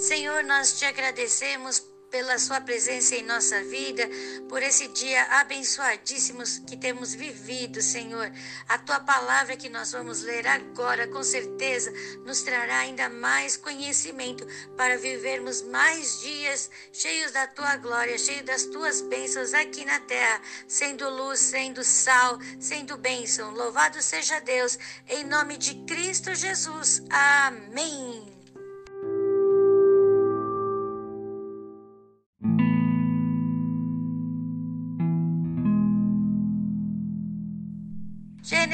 Senhor, nós te agradecemos pela sua presença em nossa vida, por esse dia abençoadíssimo que temos vivido, Senhor. A tua palavra que nós vamos ler agora, com certeza, nos trará ainda mais conhecimento para vivermos mais dias cheios da tua glória, cheios das tuas bênçãos aqui na terra, sendo luz, sendo sal, sendo bênção. Louvado seja Deus, em nome de Cristo Jesus. Amém.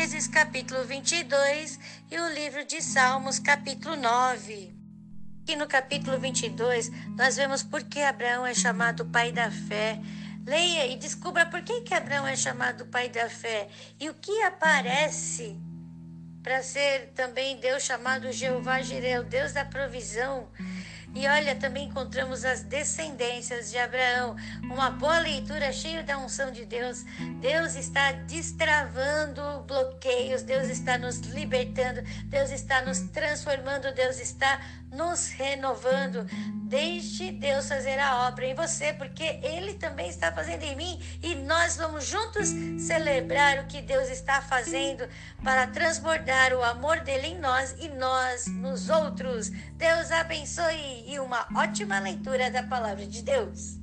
Gênesis capítulo 22 e o livro de Salmos capítulo 9. E no capítulo 22 nós vemos por que Abraão é chamado pai da fé. Leia e descubra por que, que Abraão é chamado pai da fé e o que aparece para ser também Deus chamado Jeová Jireh, o Deus da provisão. E olha, também encontramos as descendências de Abraão. Uma boa leitura cheia da unção de Deus. Deus está destravando bloqueios, Deus está nos libertando, Deus está nos transformando, Deus está nos renovando. Deixe Deus fazer a obra em você, porque Ele também está fazendo em mim e nós vamos juntos celebrar o que Deus está fazendo para transbordar o amor dele em nós e nós nos outros. Deus abençoe e uma ótima leitura da palavra de Deus.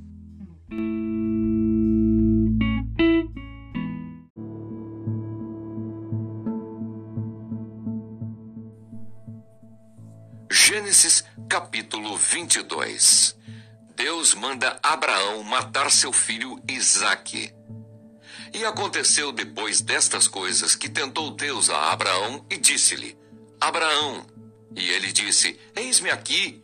Gênesis capítulo 22 Deus manda Abraão matar seu filho Isaque. E aconteceu depois destas coisas que tentou Deus a Abraão e disse-lhe: Abraão. E ele disse: Eis-me aqui.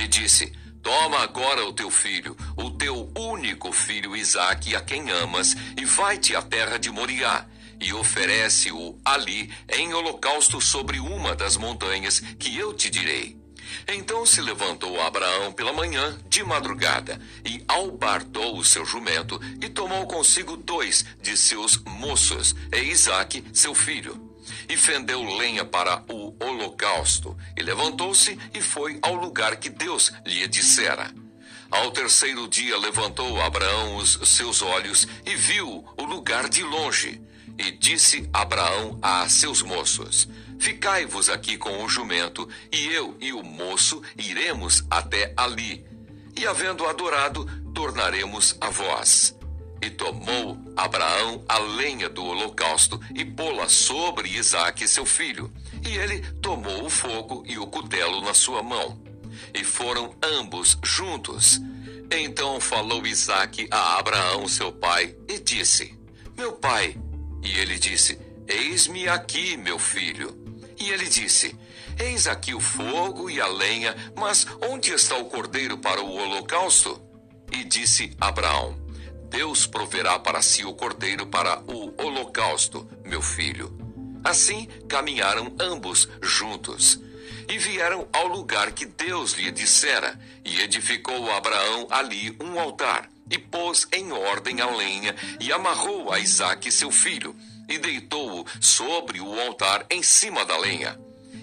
E disse: Toma agora o teu filho, o teu único filho Isaque, a quem amas, e vai-te à terra de Moriá, e oferece-o ali em holocausto sobre uma das montanhas que eu te direi. Então se levantou Abraão pela manhã, de madrugada, e albardou o seu jumento, e tomou consigo dois de seus moços, e Isaque, seu filho. E fendeu lenha para o holocausto, e levantou-se e foi ao lugar que Deus lhe dissera. Ao terceiro dia levantou Abraão os seus olhos e viu o lugar de longe. E disse Abraão a seus moços: Ficai-vos aqui com o jumento, e eu e o moço iremos até ali. E havendo adorado, tornaremos a vós. E tomou Abraão a lenha do holocausto e pô-la sobre Isaque, seu filho. E ele tomou o fogo e o cutelo na sua mão. E foram ambos juntos. Então falou Isaque a Abraão, seu pai, e disse: Meu pai. E ele disse: Eis-me aqui, meu filho. E ele disse: Eis aqui o fogo e a lenha, mas onde está o cordeiro para o holocausto? E disse Abraão: Deus proverá para si o cordeiro para o holocausto, meu filho. Assim caminharam ambos juntos. E vieram ao lugar que Deus lhe dissera, e edificou Abraão ali um altar, e pôs em ordem a lenha, e amarrou a Isaque seu filho e deitou-o sobre o altar em cima da lenha.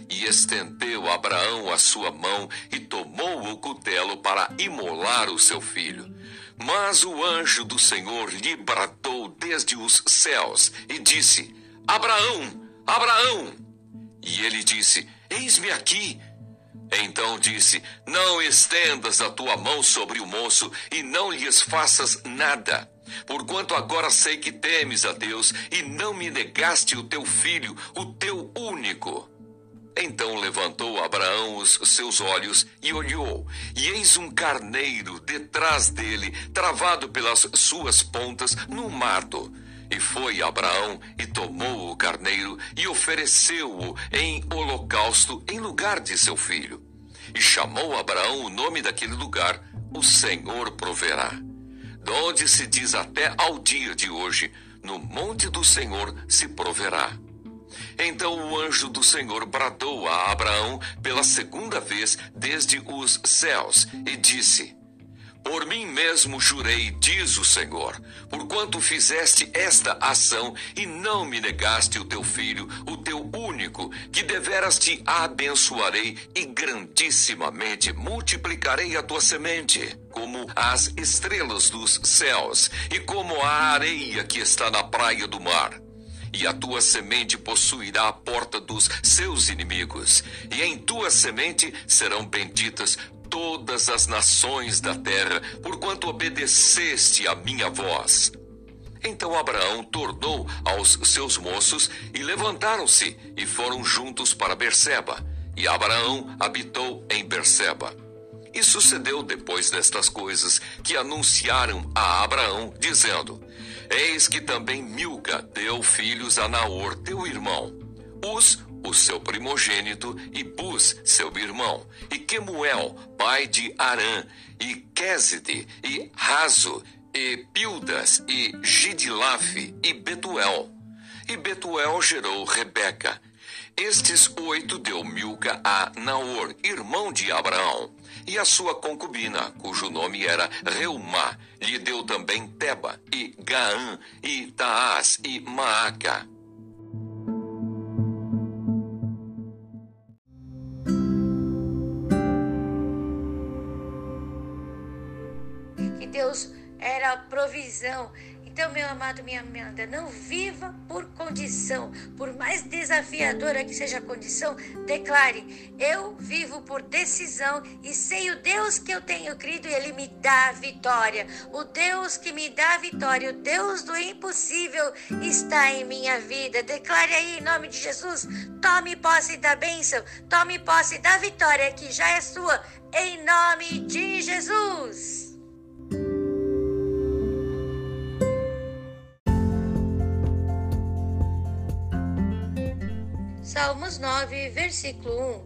E estendeu Abraão a sua mão e tomou o cutelo para imolar o seu filho. Mas o anjo do Senhor lhe bradou desde os céus e disse: Abraão, Abraão! E ele disse: Eis-me aqui. Então disse: Não estendas a tua mão sobre o moço e não lhes faças nada Porquanto agora sei que temes a Deus e não me negaste o teu filho, o teu único. Então levantou Abraão os seus olhos e olhou, e eis um carneiro detrás dele, travado pelas suas pontas no mato. E foi Abraão e tomou o carneiro e ofereceu-o em holocausto em lugar de seu filho. E chamou Abraão o nome daquele lugar: O Senhor proverá donde se diz até ao dia de hoje: No monte do Senhor se proverá. Então o anjo do Senhor bradou a Abraão pela segunda vez desde os céus e disse: Por mim mesmo jurei, diz o Senhor, porquanto fizeste esta ação e não me negaste o teu filho, o teu único que deveras te abençoarei e grandissimamente multiplicarei a tua semente, como as estrelas dos céus e como a areia que está na praia do mar. E a tua semente possuirá a porta dos seus inimigos, e em tua semente serão benditas todas as nações da terra, porquanto obedeceste a minha voz. Então Abraão tornou aos seus moços e levantaram-se e foram juntos para Berseba. E Abraão habitou em Berseba. E sucedeu depois destas coisas que anunciaram a Abraão, dizendo: Eis que também Milca deu filhos a Naor, teu irmão. Os o seu primogênito, e Bus, seu irmão, e Quemuel, pai de Arã, e Quéside, e Razo, e Pildas, e Gidilafe, e Betuel. E Betuel gerou Rebeca. Estes oito deu Milca a Naor, irmão de Abraão, e a sua concubina, cujo nome era Reumá, lhe deu também Teba, e Gaã, e Taás, e Maaca. Deus era a provisão. Então, meu amado, minha amada, não viva por condição, por mais desafiadora que seja a condição, declare: eu vivo por decisão e sei o Deus que eu tenho crido e ele me dá vitória. O Deus que me dá vitória, o Deus do impossível está em minha vida. Declare aí em nome de Jesus: tome posse da bênção, tome posse da vitória que já é sua, em nome de Jesus. Salmos 9, versículo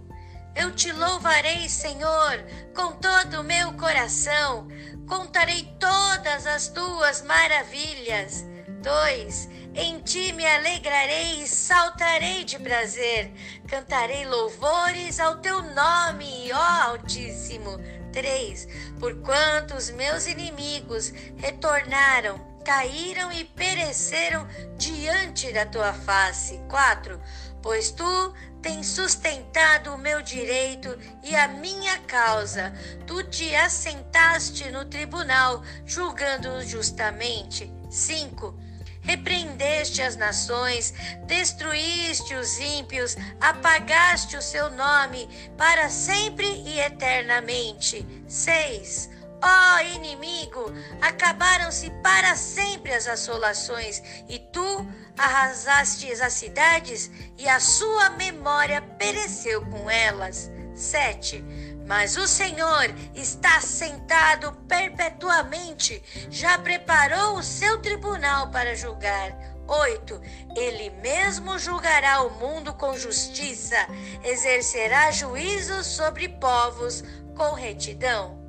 1. Eu te louvarei, Senhor, com todo o meu coração. Contarei todas as tuas maravilhas. 2. Em ti me alegrarei e saltarei de prazer. Cantarei louvores ao teu nome, ó Altíssimo. 3. Porquanto os meus inimigos retornaram caíram e pereceram diante da tua face. 4 pois tu tens sustentado o meu direito e a minha causa. Tu te assentaste no tribunal, julgando justamente. 5. Repreendeste as nações, destruíste os ímpios, apagaste o seu nome para sempre e eternamente. 6. Ó oh, inimigo, acabaram-se para sempre as assolações, e tu arrasastes as cidades, e a sua memória pereceu com elas. 7. Mas o Senhor está sentado perpetuamente, já preparou o seu tribunal para julgar. 8. Ele mesmo julgará o mundo com justiça, exercerá juízo sobre povos com retidão.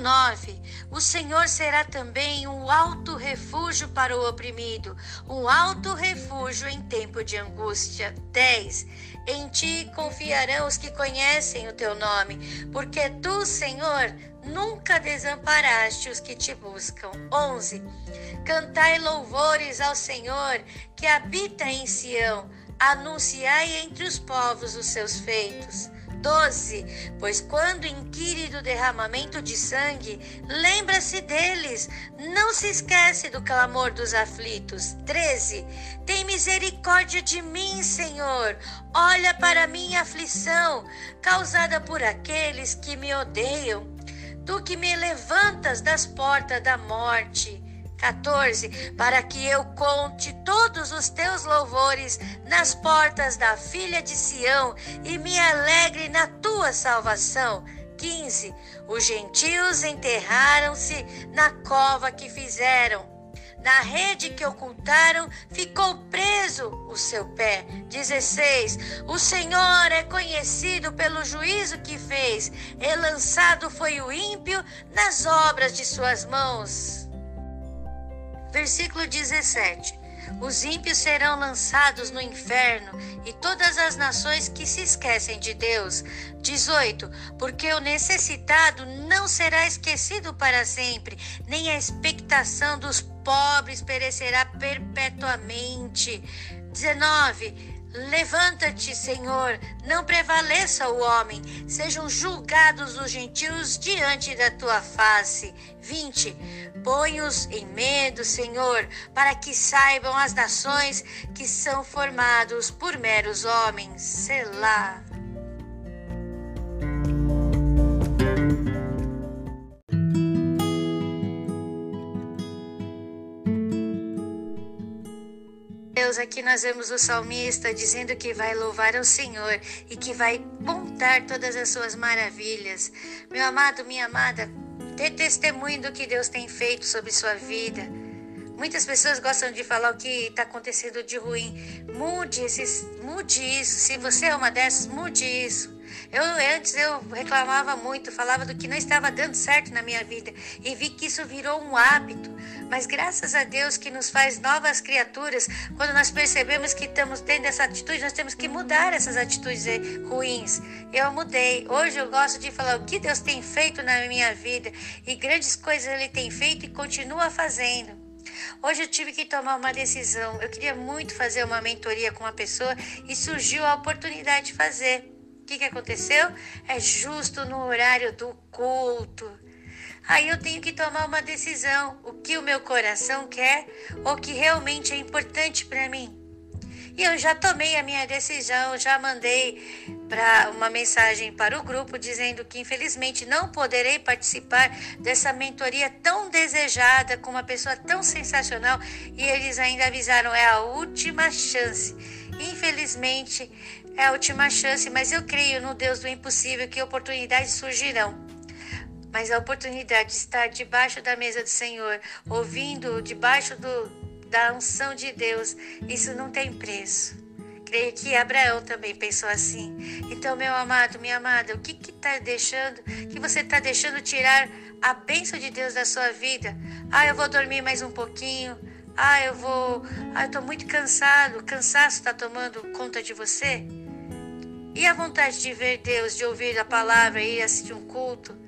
9. O Senhor será também um alto refúgio para o oprimido, um alto refúgio em tempo de angústia. 10. Em ti confiarão os que conhecem o teu nome, porque tu, Senhor, nunca desamparaste os que te buscam. 11. Cantai louvores ao Senhor que habita em Sião, anunciai entre os povos os seus feitos. 12. Pois quando inquire do derramamento de sangue, lembra-se deles, não se esquece do clamor dos aflitos. 13. Tem misericórdia de mim, Senhor. Olha para minha aflição, causada por aqueles que me odeiam. Tu que me levantas das portas da morte 14. Para que eu conte todos os teus louvores nas portas da filha de Sião e me alegre na tua salvação. 15. Os gentios enterraram-se na cova que fizeram. Na rede que ocultaram, ficou preso o seu pé. 16. O Senhor é conhecido pelo juízo que fez, e lançado foi o ímpio nas obras de suas mãos. Versículo 17. Os ímpios serão lançados no inferno e todas as nações que se esquecem de Deus. 18. Porque o necessitado não será esquecido para sempre, nem a expectação dos pobres perecerá perpetuamente. 19. Levanta-te, Senhor, não prevaleça o homem, sejam julgados os gentios diante da tua face. 20. Põe-os em medo, Senhor, para que saibam as nações que são formados por meros homens. Selá. Deus, aqui nós vemos o salmista dizendo que vai louvar ao Senhor e que vai contar todas as suas maravilhas. Meu amado, minha amada, dê testemunho do que Deus tem feito sobre sua vida. Muitas pessoas gostam de falar o que está acontecendo de ruim. Mude, esses, mude isso. Se você é uma dessas, mude isso. Eu antes eu reclamava muito, falava do que não estava dando certo na minha vida e vi que isso virou um hábito. Mas graças a Deus que nos faz novas criaturas, quando nós percebemos que estamos tendo essa atitude, nós temos que mudar essas atitudes ruins. Eu mudei. Hoje eu gosto de falar o que Deus tem feito na minha vida e grandes coisas ele tem feito e continua fazendo. Hoje eu tive que tomar uma decisão. Eu queria muito fazer uma mentoria com uma pessoa e surgiu a oportunidade de fazer. O que, que aconteceu? É justo no horário do culto. Aí eu tenho que tomar uma decisão: o que o meu coração quer ou o que realmente é importante para mim. E eu já tomei a minha decisão, já mandei para uma mensagem para o grupo dizendo que infelizmente não poderei participar dessa mentoria tão desejada com uma pessoa tão sensacional e eles ainda avisaram é a última chance. Infelizmente é a última chance, mas eu creio no Deus do impossível que oportunidades surgirão. Mas a oportunidade de estar debaixo da mesa do Senhor, ouvindo debaixo do, da unção de Deus, isso não tem preço. Creio que Abraão também pensou assim. Então, meu amado, minha amada, o que está deixando, que você está deixando tirar a bênção de Deus da sua vida? Ah, eu vou dormir mais um pouquinho. Ah, eu vou. Ah, eu estou muito cansado. O cansaço está tomando conta de você? E a vontade de ver Deus, de ouvir a palavra e assistir um culto?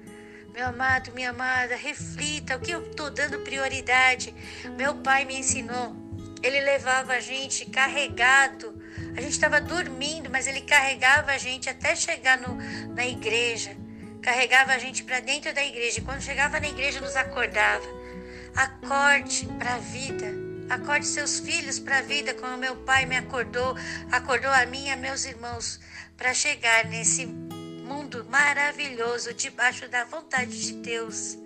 Meu amado, minha amada, reflita o que eu estou dando prioridade. Meu pai me ensinou. Ele levava a gente carregado. A gente estava dormindo, mas ele carregava a gente até chegar no, na igreja. Carregava a gente para dentro da igreja. E quando chegava na igreja, nos acordava. Acorde para a vida. Acorde seus filhos para a vida, como meu pai me acordou, acordou a mim e a meus irmãos, para chegar nesse mundo maravilhoso debaixo da vontade de Deus.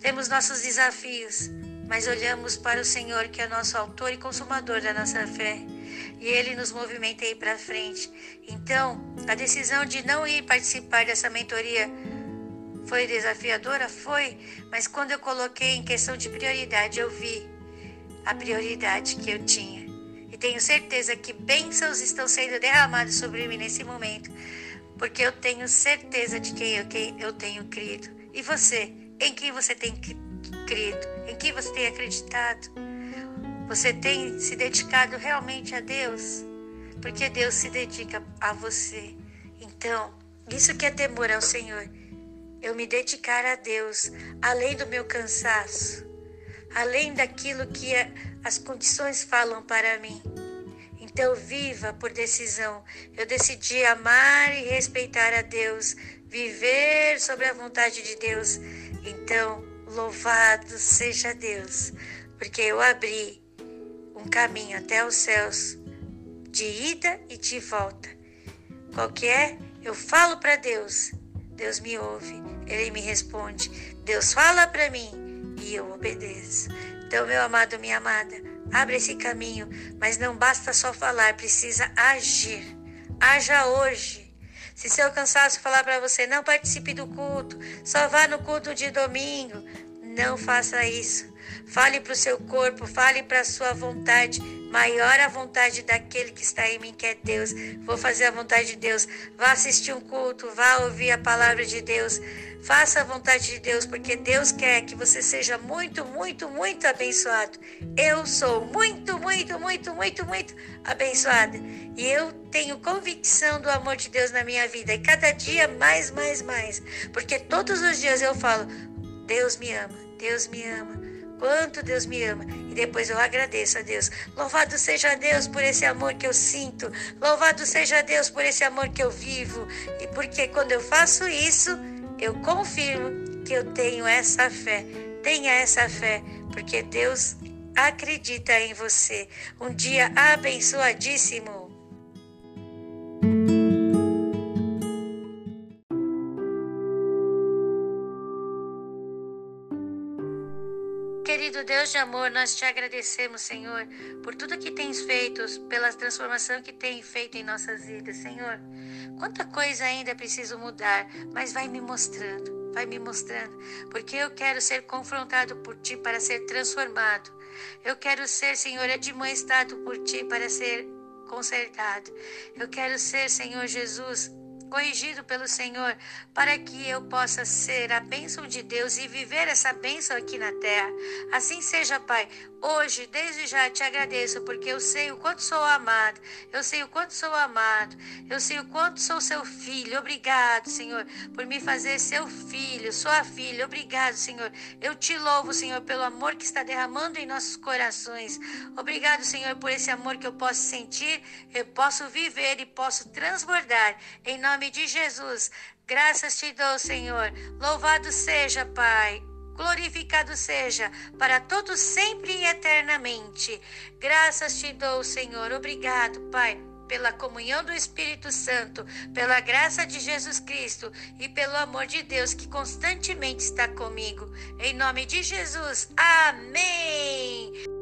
Temos nossos desafios, mas olhamos para o Senhor, que é nosso autor e consumador da nossa fé, e ele nos movimenta aí para frente. Então, a decisão de não ir participar dessa mentoria foi desafiadora? Foi, mas quando eu coloquei em questão de prioridade, eu vi a prioridade que eu tinha. E tenho certeza que bênçãos estão sendo derramadas sobre mim nesse momento porque eu tenho certeza de quem eu, quem eu tenho crido. E você? Em quem você tem crido? Em quem você tem acreditado? Você tem se dedicado realmente a Deus? Porque Deus se dedica a você. Então, isso que é temor ao Senhor. Eu me dedicar a Deus, além do meu cansaço, além daquilo que as condições falam para mim. Então, viva por decisão. Eu decidi amar e respeitar a Deus, viver sobre a vontade de Deus. Então, louvado seja Deus, porque eu abri um caminho até os céus, de ida e de volta. Qual que é? Eu falo para Deus, Deus me ouve, Ele me responde. Deus fala para mim e eu obedeço. Então, meu amado, minha amada, Abre esse caminho, mas não basta só falar, precisa agir. Haja hoje. Se seu cansaço falar para você, não participe do culto, só vá no culto de domingo, não faça isso. Fale para o seu corpo, fale para a sua vontade. Maior a vontade daquele que está em mim, que é Deus. Vou fazer a vontade de Deus. Vá assistir um culto, vá ouvir a palavra de Deus. Faça a vontade de Deus, porque Deus quer que você seja muito, muito, muito abençoado. Eu sou muito, muito, muito, muito, muito abençoada. E eu tenho convicção do amor de Deus na minha vida. E cada dia mais, mais, mais. Porque todos os dias eu falo: Deus me ama, Deus me ama. Quanto Deus me ama. E depois eu agradeço a Deus. Louvado seja Deus por esse amor que eu sinto. Louvado seja Deus por esse amor que eu vivo. E porque quando eu faço isso, eu confirmo que eu tenho essa fé. Tenha essa fé, porque Deus acredita em você. Um dia abençoadíssimo. Querido Deus de amor, nós te agradecemos, Senhor, por tudo que tens feito, pela transformação que tem feito em nossas vidas, Senhor. Quanta coisa ainda preciso mudar, mas vai me mostrando, vai me mostrando, porque eu quero ser confrontado por ti para ser transformado. Eu quero ser, Senhor, admoestado por ti para ser consertado. Eu quero ser, Senhor Jesus, corrigido pelo Senhor, para que eu possa ser a bênção de Deus e viver essa bênção aqui na terra. Assim seja, Pai. Hoje, desde já, te agradeço, porque eu sei o quanto sou amado, eu sei o quanto sou amado, eu sei o quanto sou seu filho. Obrigado, Senhor, por me fazer seu filho, sua filha. Obrigado, Senhor. Eu te louvo, Senhor, pelo amor que está derramando em nossos corações. Obrigado, Senhor, por esse amor que eu posso sentir, eu posso viver e posso transbordar. Em nome de Jesus. Graças te dou, Senhor. Louvado seja, Pai. Glorificado seja para todos sempre e eternamente. Graças te dou, Senhor. Obrigado, Pai pela comunhão do Espírito Santo, pela graça de Jesus Cristo e pelo amor de Deus que constantemente está comigo. Em nome de Jesus. Amém.